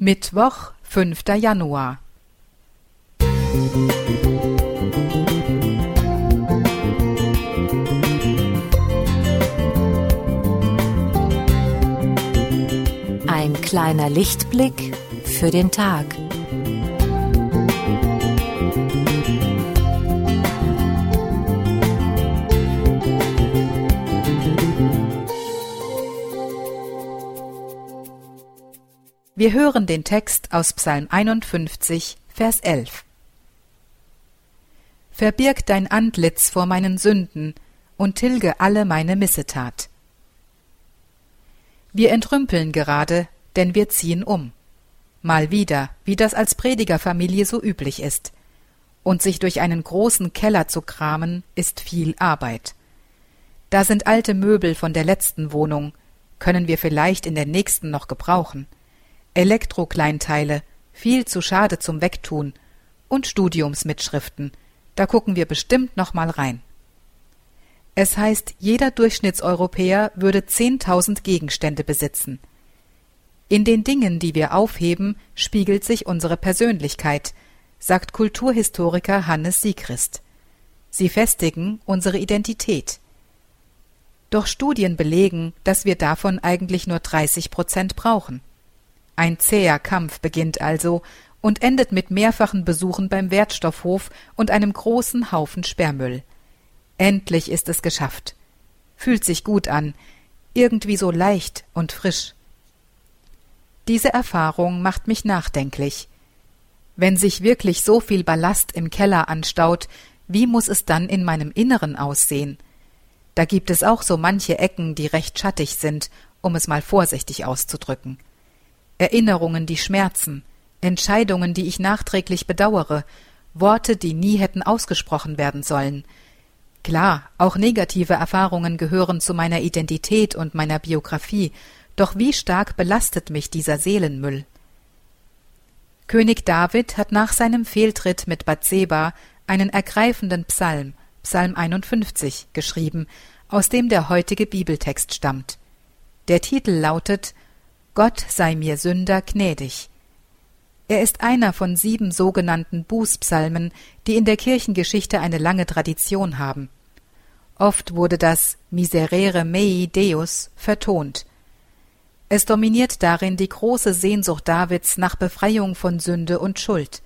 Mittwoch, 5. Januar. Ein kleiner Lichtblick für den Tag. Wir hören den Text aus Psalm 51, Vers 11. Verbirg dein Antlitz vor meinen Sünden und tilge alle meine Missetat. Wir entrümpeln gerade, denn wir ziehen um. Mal wieder, wie das als Predigerfamilie so üblich ist. Und sich durch einen großen Keller zu kramen, ist viel Arbeit. Da sind alte Möbel von der letzten Wohnung, können wir vielleicht in der nächsten noch gebrauchen. Elektrokleinteile, viel zu schade zum Wegtun und Studiumsmitschriften. Da gucken wir bestimmt noch mal rein. Es heißt, jeder Durchschnittseuropäer würde 10.000 Gegenstände besitzen. In den Dingen, die wir aufheben, spiegelt sich unsere Persönlichkeit, sagt Kulturhistoriker Hannes Siegrist. Sie festigen unsere Identität. Doch Studien belegen, dass wir davon eigentlich nur 30 Prozent brauchen. Ein zäher Kampf beginnt also und endet mit mehrfachen Besuchen beim Wertstoffhof und einem großen Haufen Sperrmüll. Endlich ist es geschafft. Fühlt sich gut an, irgendwie so leicht und frisch. Diese Erfahrung macht mich nachdenklich. Wenn sich wirklich so viel Ballast im Keller anstaut, wie muss es dann in meinem Inneren aussehen? Da gibt es auch so manche Ecken, die recht schattig sind, um es mal vorsichtig auszudrücken. Erinnerungen, die schmerzen, Entscheidungen, die ich nachträglich bedauere, Worte, die nie hätten ausgesprochen werden sollen. Klar, auch negative Erfahrungen gehören zu meiner Identität und meiner Biografie, doch wie stark belastet mich dieser Seelenmüll? König David hat nach seinem Fehltritt mit Bathseba einen ergreifenden Psalm, Psalm 51, geschrieben, aus dem der heutige Bibeltext stammt. Der Titel lautet Gott sei mir Sünder gnädig. Er ist einer von sieben sogenannten Bußpsalmen, die in der Kirchengeschichte eine lange Tradition haben. Oft wurde das Miserere mei Deus vertont. Es dominiert darin die große Sehnsucht Davids nach Befreiung von Sünde und Schuld.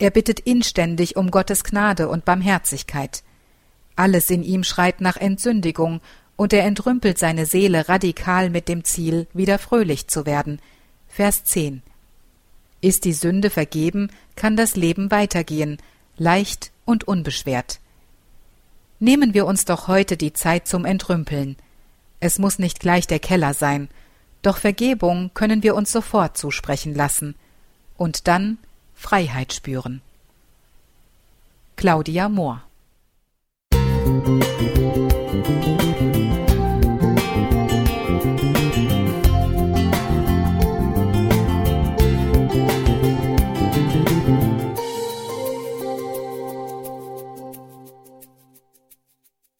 Er bittet inständig um Gottes Gnade und Barmherzigkeit. Alles in ihm schreit nach Entsündigung und er entrümpelt seine Seele radikal mit dem Ziel, wieder fröhlich zu werden. Vers 10. Ist die Sünde vergeben, kann das Leben weitergehen, leicht und unbeschwert. Nehmen wir uns doch heute die Zeit zum Entrümpeln. Es muss nicht gleich der Keller sein, doch Vergebung können wir uns sofort zusprechen lassen und dann Freiheit spüren. Claudia Mohr Musik